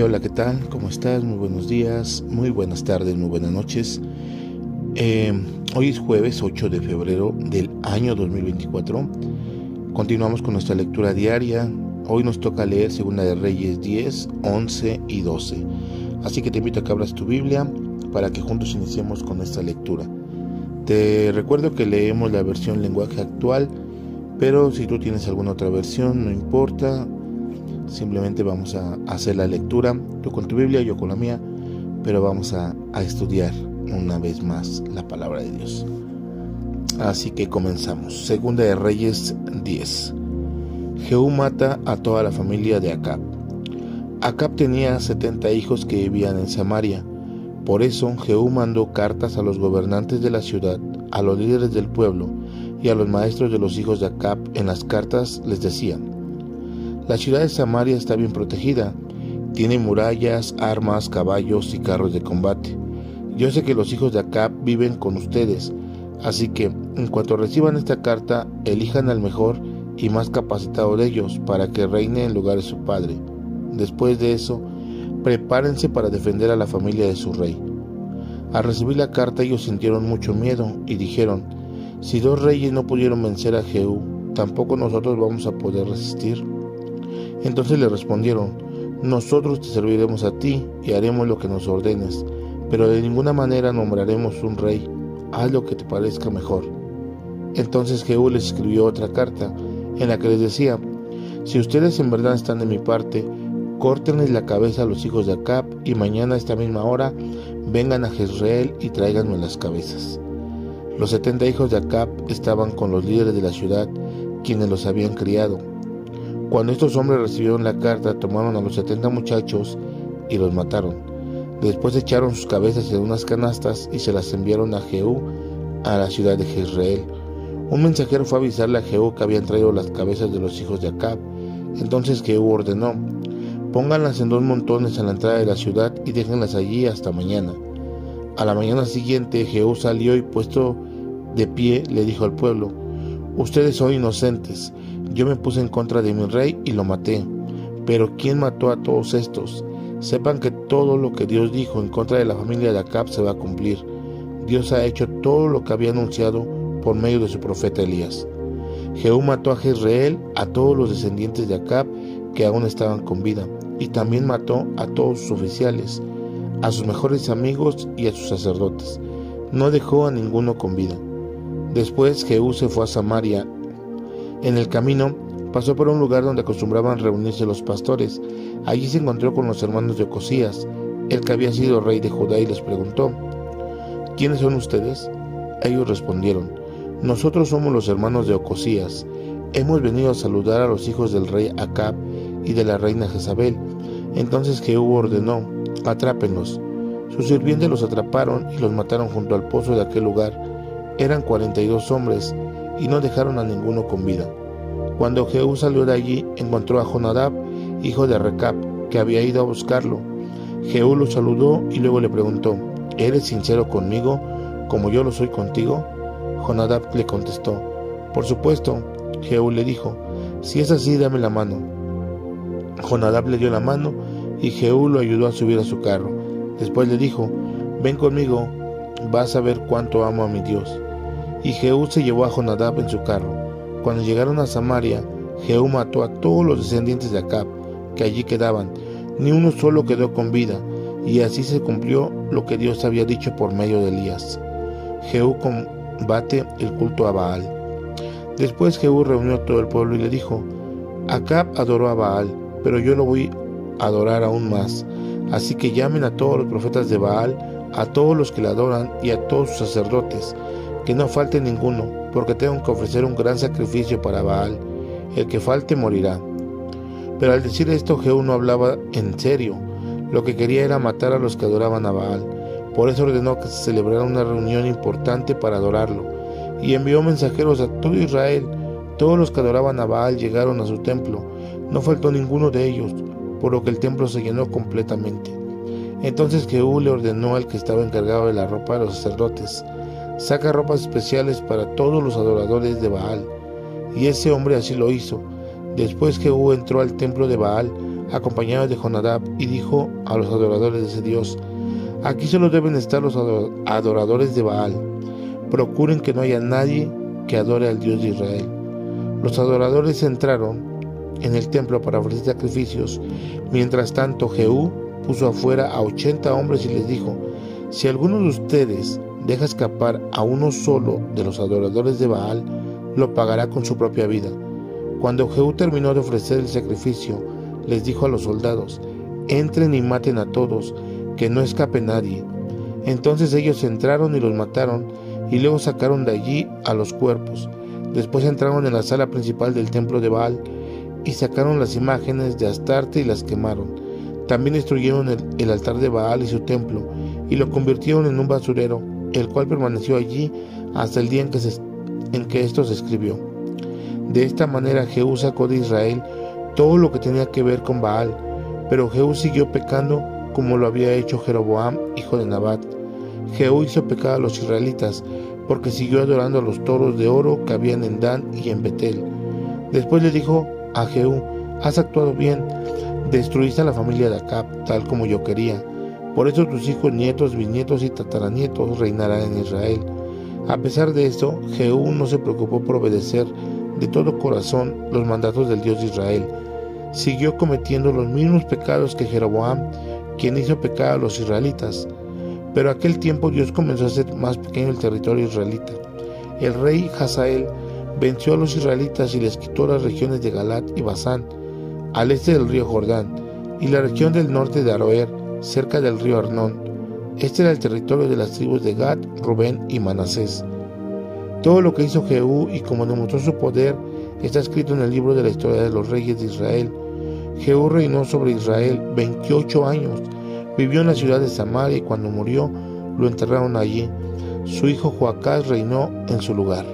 Hola, ¿qué tal? ¿Cómo estás? Muy buenos días, muy buenas tardes, muy buenas noches. Eh, hoy es jueves 8 de febrero del año 2024. Continuamos con nuestra lectura diaria. Hoy nos toca leer Segunda de Reyes 10, 11 y 12. Así que te invito a que abras tu Biblia para que juntos iniciemos con esta lectura. Te recuerdo que leemos la versión lenguaje actual, pero si tú tienes alguna otra versión, no importa, Simplemente vamos a hacer la lectura, tú con tu Biblia, yo con la mía, pero vamos a, estudiar una vez más la palabra de Dios. Así que comenzamos. Segunda de Reyes 10. Jehú mata a toda la familia de Acab. Acab tenía 70 hijos que vivían en Samaria. Por eso Jehú mandó cartas a los gobernantes de la ciudad, a los líderes del pueblo y a los maestros de los hijos de Acab. En las cartas les decían, la ciudad de Samaria está bien protegida. Tiene murallas, armas, caballos y carros de combate. Yo sé que los hijos de Acab viven con ustedes, así que en cuanto reciban esta carta, elijan al mejor y más capacitado de ellos para que reine en lugar de su padre. Después de eso, prepárense para defender a la familia de su rey. Al recibir la carta ellos sintieron mucho miedo y dijeron, si dos reyes no pudieron vencer a Jehú, tampoco nosotros vamos a poder resistir. Entonces le respondieron, nosotros te serviremos a ti y haremos lo que nos ordenes, pero de ninguna manera nombraremos un rey, haz lo que te parezca mejor. Entonces Jehú les escribió otra carta en la que les decía, si ustedes en verdad están de mi parte, córtenles la cabeza a los hijos de Acab y mañana a esta misma hora vengan a Jezreel y tráiganme las cabezas. Los setenta hijos de Acab estaban con los líderes de la ciudad, quienes los habían criado cuando estos hombres recibieron la carta, tomaron a los setenta muchachos y los mataron. Después echaron sus cabezas en unas canastas y se las enviaron a Jehú a la ciudad de Jezreel. Un mensajero fue a avisarle a Jehú que habían traído las cabezas de los hijos de Acab. Entonces Jehú ordenó, pónganlas en dos montones a la entrada de la ciudad y déjenlas allí hasta mañana. A la mañana siguiente Jehú salió y puesto de pie le dijo al pueblo, ustedes son inocentes, yo me puse en contra de mi rey y lo maté. Pero ¿quién mató a todos estos? Sepan que todo lo que Dios dijo en contra de la familia de Acab se va a cumplir. Dios ha hecho todo lo que había anunciado por medio de su profeta Elías. Jehú mató a Jezreel, a todos los descendientes de Acab que aún estaban con vida, y también mató a todos sus oficiales, a sus mejores amigos y a sus sacerdotes. No dejó a ninguno con vida. Después Jehú se fue a Samaria en el camino pasó por un lugar donde acostumbraban reunirse los pastores. Allí se encontró con los hermanos de Ocosías, el que había sido rey de Judá, y les preguntó, ¿quiénes son ustedes? Ellos respondieron, nosotros somos los hermanos de Ocosías. Hemos venido a saludar a los hijos del rey Acab y de la reina Jezabel. Entonces Jehú ordenó, atrápenlos. Sus sirvientes los atraparon y los mataron junto al pozo de aquel lugar. Eran cuarenta y dos hombres, y no dejaron a ninguno con vida. Cuando Jehú salió de allí, encontró a Jonadab, hijo de Recap, que había ido a buscarlo. Jehú lo saludó y luego le preguntó, ¿Eres sincero conmigo como yo lo soy contigo? Jonadab le contestó, Por supuesto. Jehú le dijo, Si es así, dame la mano. Jonadab le dio la mano y Jehú lo ayudó a subir a su carro. Después le dijo, Ven conmigo, vas a ver cuánto amo a mi Dios. Y Jehú se llevó a Jonadab en su carro. Cuando llegaron a Samaria, Jehú mató a todos los descendientes de Acab que allí quedaban, ni uno solo quedó con vida, y así se cumplió lo que Dios había dicho por medio de Elías. Jehú combate el culto a Baal. Después Jehú reunió a todo el pueblo y le dijo, Acab adoró a Baal, pero yo lo voy a adorar aún más. Así que llamen a todos los profetas de Baal, a todos los que le adoran y a todos sus sacerdotes, que no falte ninguno, porque tengo que ofrecer un gran sacrificio para Baal. El que falte morirá. Pero al decir esto, Jehú no hablaba en serio. Lo que quería era matar a los que adoraban a Baal. Por eso ordenó que se celebrara una reunión importante para adorarlo. Y envió mensajeros a todo Israel. Todos los que adoraban a Baal llegaron a su templo. No faltó ninguno de ellos, por lo que el templo se llenó completamente. Entonces Jehú le ordenó al que estaba encargado de la ropa de los sacerdotes, saca ropas especiales para todos los adoradores de Baal. Y ese hombre así lo hizo. Después Jehú entró al templo de Baal, acompañado de Jonadab, y dijo a los adoradores de ese Dios, Aquí solo deben estar los adoradores de Baal. Procuren que no haya nadie que adore al Dios de Israel. Los adoradores entraron en el templo para ofrecer sacrificios. Mientras tanto, Jehú puso afuera a ochenta hombres y les dijo, si alguno de ustedes deja escapar a uno solo de los adoradores de Baal, lo pagará con su propia vida. Cuando Jehú terminó de ofrecer el sacrificio, les dijo a los soldados, entren y maten a todos, que no escape nadie. Entonces ellos entraron y los mataron, y luego sacaron de allí a los cuerpos. Después entraron en la sala principal del templo de Baal, y sacaron las imágenes de Astarte y las quemaron. También destruyeron el, altar de Baal y su templo, y lo convirtieron en un basurero, el cual permaneció allí hasta el día en que, esto se escribió. De esta manera Jehú sacó de Israel todo lo que tenía que ver con Baal, pero Jehú siguió pecando como lo había hecho Jeroboam, hijo de Nabat. Jehú hizo pecar a los israelitas, porque siguió adorando a los toros de oro que habían en Dan y en Betel. Después le dijo a Jehú, has actuado bien, destruiste a la familia de Acab, tal como yo quería. Por eso tus hijos, nietos, bisnietos y tataranietos reinarán en Israel. A pesar de esto, Jehú no se preocupó por obedecer de todo corazón los mandatos del Dios de Israel. Siguió cometiendo los mismos pecados que Jeroboam, quien hizo pecar a los israelitas. Pero aquel tiempo Dios comenzó a hacer más pequeño el territorio israelita. El rey Hazael venció a los israelitas y les quitó las regiones de Galat y Basán, al este del río Jordán, y la región del norte de Aroer, cerca del río Arnón. Este era el territorio de las tribus de Gad, Rubén y Manasés. Todo lo que hizo Jehú y como demostró su poder está escrito en el libro de la historia de los reyes de Israel. Jehú reinó sobre Israel 28 años, vivió en la ciudad de Samaria y cuando murió lo enterraron allí. Su hijo Joacás reinó en su lugar.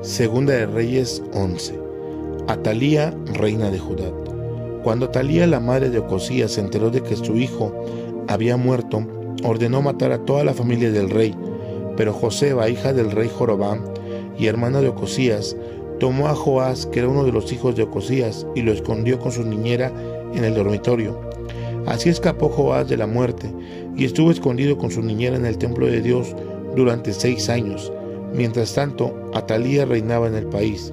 Segunda de Reyes 11. Atalía, reina de Judá. Cuando Atalía, la madre de Ocosías, se enteró de que su hijo había muerto, ordenó matar a toda la familia del rey. Pero Joseba, hija del rey Jorobán y hermana de Ocosías, tomó a Joás, que era uno de los hijos de Ocosías, y lo escondió con su niñera en el dormitorio. Así escapó Joás de la muerte y estuvo escondido con su niñera en el templo de Dios durante seis años. Mientras tanto, Atalía reinaba en el país.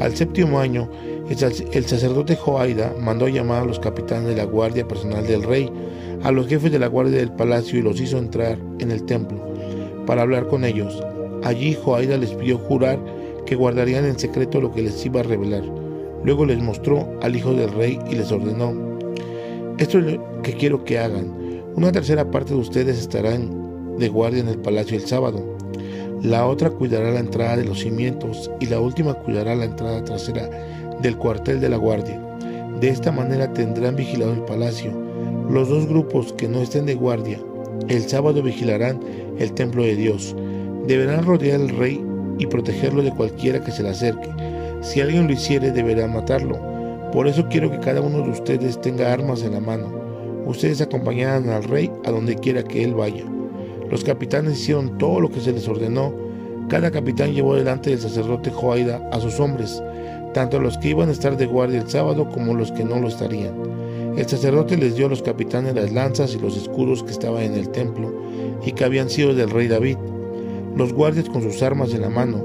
Al séptimo año, el sacerdote Joaida mandó llamar a los capitanes de la guardia personal del rey, a los jefes de la guardia del palacio y los hizo entrar en el templo para hablar con ellos. Allí Joaida les pidió jurar que guardarían en secreto lo que les iba a revelar. Luego les mostró al hijo del rey y les ordenó, esto es lo que quiero que hagan. Una tercera parte de ustedes estarán de guardia en el palacio el sábado la otra cuidará la entrada de los cimientos y la última cuidará la entrada trasera del cuartel de la guardia. De esta manera tendrán vigilado el palacio. Los dos grupos que no estén de guardia el sábado vigilarán el templo de Dios. Deberán rodear al rey y protegerlo de cualquiera que se le acerque. Si alguien lo hiciere, deberá matarlo. Por eso quiero que cada uno de ustedes tenga armas en la mano. Ustedes acompañarán al rey a donde quiera que él vaya. Los capitanes hicieron todo lo que se les ordenó. Cada capitán llevó delante del sacerdote Joaida a sus hombres, tanto los que iban a estar de guardia el sábado como los que no lo estarían. El sacerdote les dio a los capitanes las lanzas y los escudos que estaban en el templo y que habían sido del rey David. Los guardias con sus armas en la mano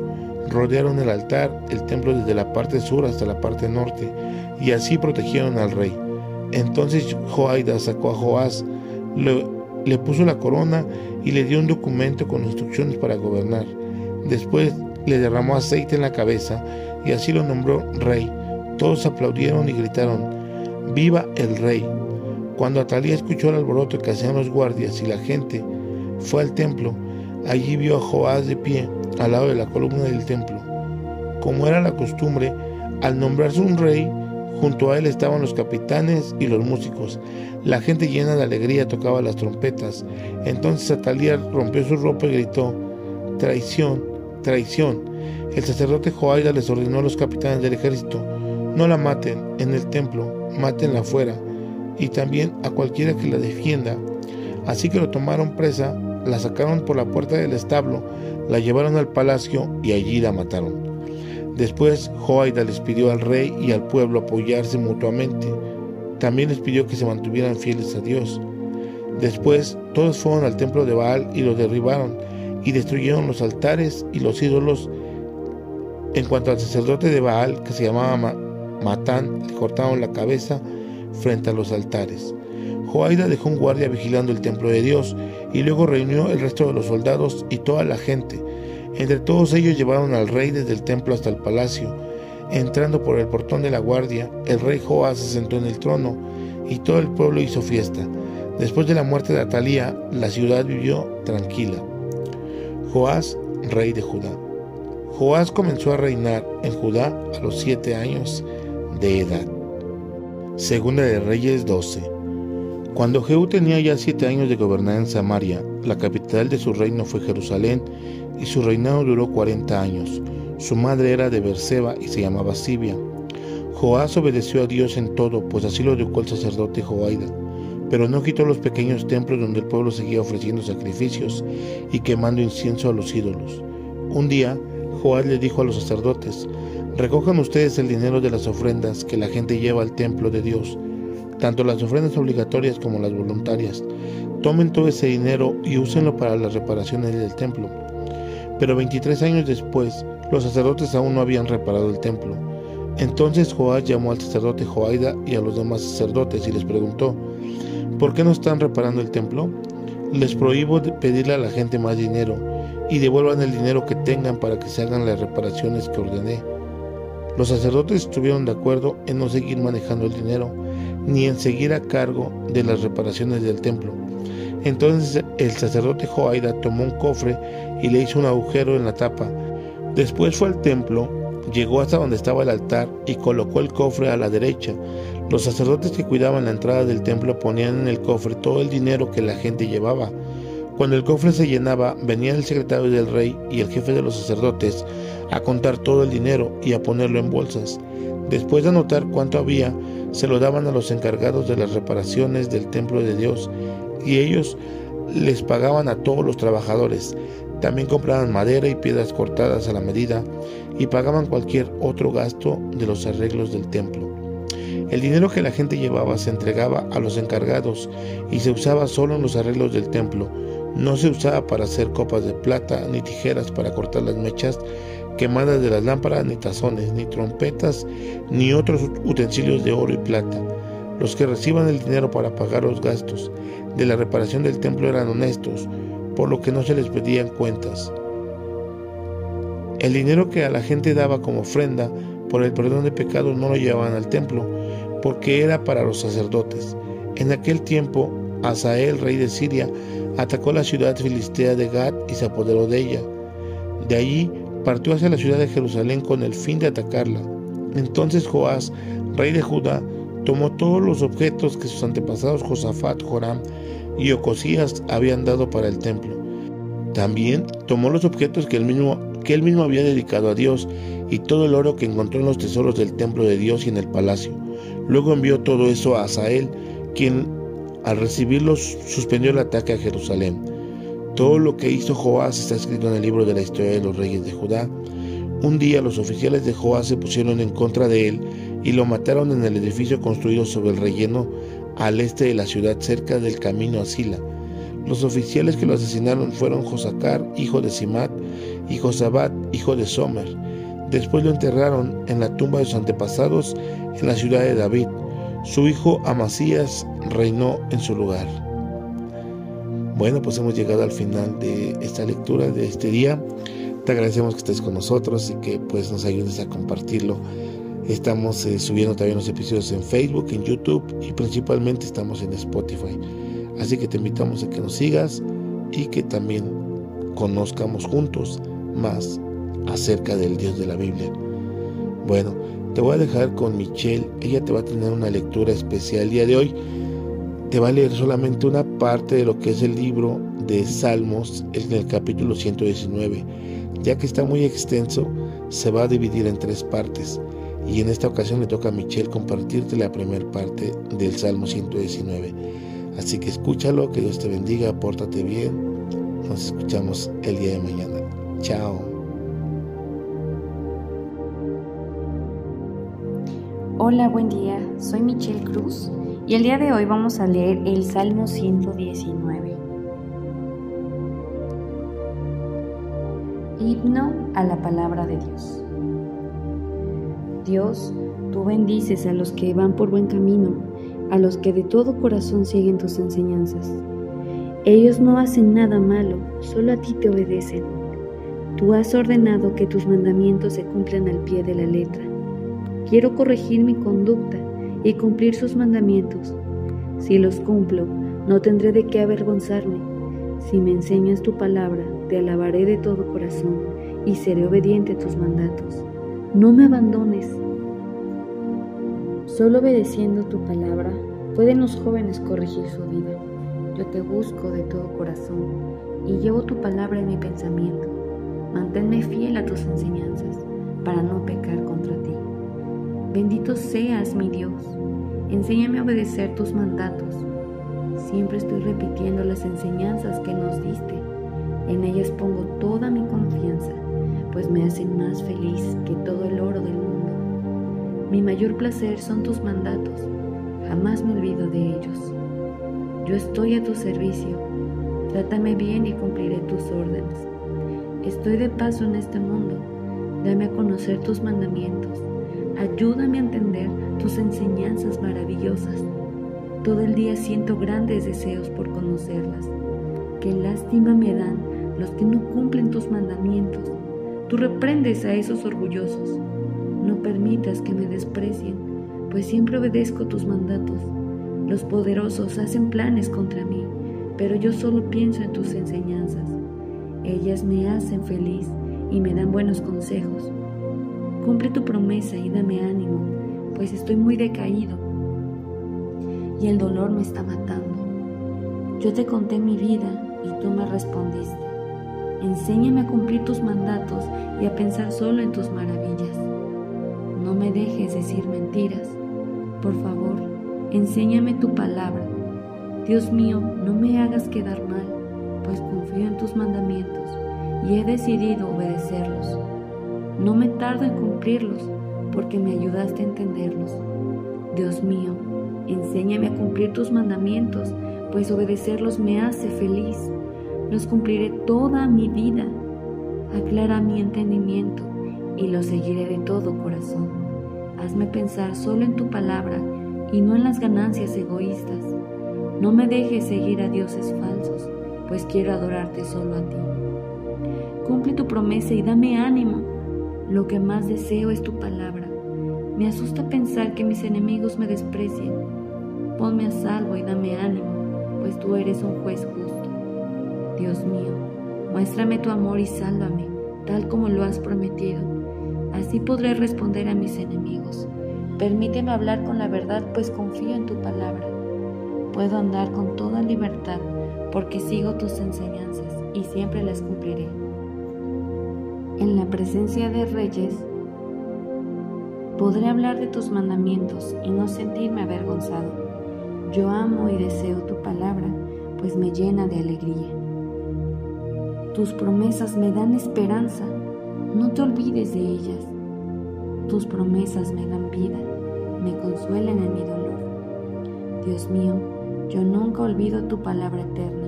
rodearon el altar, el templo desde la parte sur hasta la parte norte, y así protegieron al rey. Entonces Joaida sacó a Joás, le puso la corona y le dio un documento con instrucciones para gobernar. Después le derramó aceite en la cabeza y así lo nombró rey. Todos aplaudieron y gritaron, ¡Viva el rey! Cuando Atalía escuchó el alboroto que hacían los guardias y la gente fue al templo, allí vio a Joás de pie al lado de la columna del templo. Como era la costumbre, al nombrarse un rey, Junto a él estaban los capitanes y los músicos. La gente llena de alegría tocaba las trompetas. Entonces Atalía rompió su ropa y gritó, traición, traición. El sacerdote Joaida les ordenó a los capitanes del ejército, no la maten en el templo, mátenla afuera, y también a cualquiera que la defienda. Así que lo tomaron presa, la sacaron por la puerta del establo, la llevaron al palacio y allí la mataron. Después Joaida les pidió al rey y al pueblo apoyarse mutuamente. También les pidió que se mantuvieran fieles a Dios. Después todos fueron al templo de Baal y lo derribaron y destruyeron los altares y los ídolos. En cuanto al sacerdote de Baal, que se llamaba Matán, le cortaron la cabeza frente a los altares. Joaida dejó un guardia vigilando el templo de Dios y luego reunió el resto de los soldados y toda la gente entre todos ellos llevaron al rey desde el templo hasta el palacio. Entrando por el portón de la guardia, el rey Joás se sentó en el trono y todo el pueblo hizo fiesta. Después de la muerte de Atalía, la ciudad vivió tranquila. Joás, rey de Judá. Joás comenzó a reinar en Judá a los siete años de edad. Segunda de Reyes 12. Cuando Jehú tenía ya siete años de gobernar en Samaria, la capital de su reino fue Jerusalén, y su reinado duró cuarenta años. Su madre era de Berseba y se llamaba Sibia. Joás obedeció a Dios en todo, pues así lo educó el sacerdote Joaida, pero no quitó los pequeños templos donde el pueblo seguía ofreciendo sacrificios y quemando incienso a los ídolos. Un día, Joás le dijo a los sacerdotes, recojan ustedes el dinero de las ofrendas que la gente lleva al templo de Dios, tanto las ofrendas obligatorias como las voluntarias. Tomen todo ese dinero y úsenlo para las reparaciones del templo pero 23 años después, los sacerdotes aún no habían reparado el templo. Entonces Joás llamó al sacerdote Joaida y a los demás sacerdotes y les preguntó, ¿por qué no están reparando el templo? Les prohíbo pedirle a la gente más dinero y devuelvan el dinero que tengan para que se hagan las reparaciones que ordené. Los sacerdotes estuvieron de acuerdo en no seguir manejando el dinero, ni en seguir a cargo de las reparaciones del templo. Entonces el sacerdote Joaida tomó un cofre y le hizo un agujero en la tapa. Después fue al templo, llegó hasta donde estaba el altar y colocó el cofre a la derecha. Los sacerdotes que cuidaban la entrada del templo ponían en el cofre todo el dinero que la gente llevaba. Cuando el cofre se llenaba, venía el secretario del rey y el jefe de los sacerdotes a contar todo el dinero y a ponerlo en bolsas. Después de anotar cuánto había, se lo daban a los encargados de las reparaciones del templo de Dios y ellos les pagaban a todos los trabajadores. También compraban madera y piedras cortadas a la medida y pagaban cualquier otro gasto de los arreglos del templo. El dinero que la gente llevaba se entregaba a los encargados y se usaba solo en los arreglos del templo. No se usaba para hacer copas de plata, ni tijeras para cortar las mechas quemadas de las lámparas, ni tazones, ni trompetas, ni otros utensilios de oro y plata. Los que reciban el dinero para pagar los gastos de la reparación del templo eran honestos, por lo que no se les pedían cuentas. El dinero que a la gente daba como ofrenda por el perdón de pecados no lo llevaban al templo, porque era para los sacerdotes. En aquel tiempo, Asael, rey de Siria, atacó la ciudad filistea de Gad y se apoderó de ella. De allí partió hacia la ciudad de Jerusalén con el fin de atacarla. Entonces Joás, rey de Judá, tomó todos los objetos que sus antepasados Josafat, Joram y Ocosías habían dado para el templo. También tomó los objetos que él, mismo, que él mismo había dedicado a Dios y todo el oro que encontró en los tesoros del templo de Dios y en el palacio. Luego envió todo eso a Asael, quien al recibirlos suspendió el ataque a Jerusalén. Todo lo que hizo Joás está escrito en el libro de la historia de los reyes de Judá. Un día los oficiales de Joás se pusieron en contra de él y lo mataron en el edificio construido sobre el relleno al este de la ciudad cerca del camino a Sila. Los oficiales que lo asesinaron fueron Josacar, hijo de Simat, y Josabat, hijo de Somer. Después lo enterraron en la tumba de sus antepasados en la ciudad de David. Su hijo Amasías reinó en su lugar. Bueno, pues hemos llegado al final de esta lectura de este día. Te agradecemos que estés con nosotros y que pues nos ayudes a compartirlo Estamos eh, subiendo también los episodios en Facebook, en YouTube y principalmente estamos en Spotify. Así que te invitamos a que nos sigas y que también conozcamos juntos más acerca del Dios de la Biblia. Bueno, Te voy a dejar con Michelle, ella te va a tener una lectura especial el día de hoy. Te va a leer solamente una parte de lo que es el libro de Salmos, en el capítulo 119. Ya que está muy extenso, se va a dividir en tres partes. Y en esta ocasión le toca a Michelle compartirte la primera parte del Salmo 119. Así que escúchalo, que Dios te bendiga, pórtate bien. Nos escuchamos el día de mañana. Chao. Hola, buen día. Soy Michelle Cruz y el día de hoy vamos a leer el Salmo 119. Himno a la palabra de Dios. Dios, tú bendices a los que van por buen camino, a los que de todo corazón siguen tus enseñanzas. Ellos no hacen nada malo, solo a ti te obedecen. Tú has ordenado que tus mandamientos se cumplan al pie de la letra. Quiero corregir mi conducta y cumplir sus mandamientos. Si los cumplo, no tendré de qué avergonzarme. Si me enseñas tu palabra, te alabaré de todo corazón y seré obediente a tus mandatos. No me abandones. Solo obedeciendo tu palabra pueden los jóvenes corregir su vida. Yo te busco de todo corazón y llevo tu palabra en mi pensamiento. Manténme fiel a tus enseñanzas para no pecar contra ti. Bendito seas mi Dios. Enséñame a obedecer tus mandatos. Siempre estoy repitiendo las enseñanzas que nos diste. En ellas pongo toda mi confianza, pues me hacen más feliz que todo el oro del mundo. Mi mayor placer son tus mandatos. Jamás me olvido de ellos. Yo estoy a tu servicio. Trátame bien y cumpliré tus órdenes. Estoy de paso en este mundo. Dame a conocer tus mandamientos. Ayúdame a entender tus enseñanzas maravillosas. Todo el día siento grandes deseos por conocerlas. Qué lástima me dan los que no cumplen tus mandamientos. Tú reprendes a esos orgullosos. No permitas que me desprecien, pues siempre obedezco tus mandatos. Los poderosos hacen planes contra mí, pero yo solo pienso en tus enseñanzas. Ellas me hacen feliz y me dan buenos consejos. Cumple tu promesa y dame ánimo, pues estoy muy decaído y el dolor me está matando. Yo te conté mi vida y tú me respondiste. Enséñame a cumplir tus mandatos y a pensar solo en tus maravillas. No me dejes decir mentiras. Por favor, enséñame tu palabra. Dios mío, no me hagas quedar mal, pues confío en tus mandamientos y he decidido obedecerlos. No me tardo en cumplirlos porque me ayudaste a entenderlos. Dios mío, enséñame a cumplir tus mandamientos, pues obedecerlos me hace feliz. Los cumpliré toda mi vida. Aclara mi entendimiento y los seguiré de todo corazón. Hazme pensar solo en tu palabra y no en las ganancias egoístas. No me dejes seguir a dioses falsos, pues quiero adorarte solo a ti. Cumple tu promesa y dame ánimo lo que más deseo es tu palabra. Me asusta pensar que mis enemigos me desprecien. Ponme a salvo y dame ánimo, pues tú eres un juez justo. Dios mío, muéstrame tu amor y sálvame, tal como lo has prometido. Así podré responder a mis enemigos. Permíteme hablar con la verdad, pues confío en tu palabra. Puedo andar con toda libertad, porque sigo tus enseñanzas y siempre las cumpliré en la presencia de reyes, podré hablar de tus mandamientos y no sentirme avergonzado. Yo amo y deseo tu palabra, pues me llena de alegría. Tus promesas me dan esperanza, no te olvides de ellas. Tus promesas me dan vida, me consuelan en mi dolor. Dios mío, yo nunca olvido tu palabra eterna,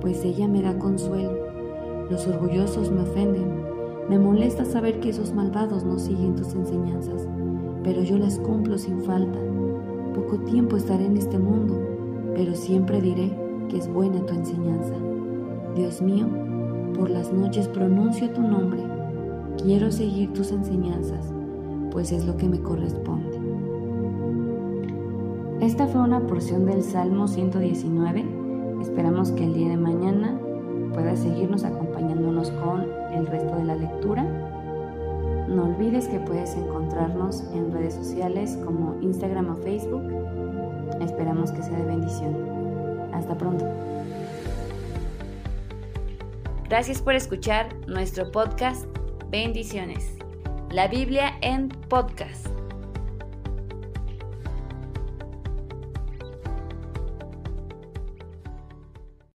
pues ella me da consuelo. Los orgullosos me ofenden, me molesta saber que esos malvados no siguen tus enseñanzas, pero yo las cumplo sin falta. Poco tiempo estaré en este mundo, pero siempre diré que es buena tu enseñanza. Dios mío, por las noches pronuncio tu nombre. Quiero seguir tus enseñanzas, pues es lo que me corresponde. Esta fue una porción del Salmo 119. Esperamos que el día de mañana puedas seguirnos acompañándonos con el resto de la lectura. No olvides que puedes encontrarnos en redes sociales como Instagram o Facebook. Esperamos que sea de bendición. Hasta pronto. Gracias por escuchar nuestro podcast. Bendiciones. La Biblia en podcast.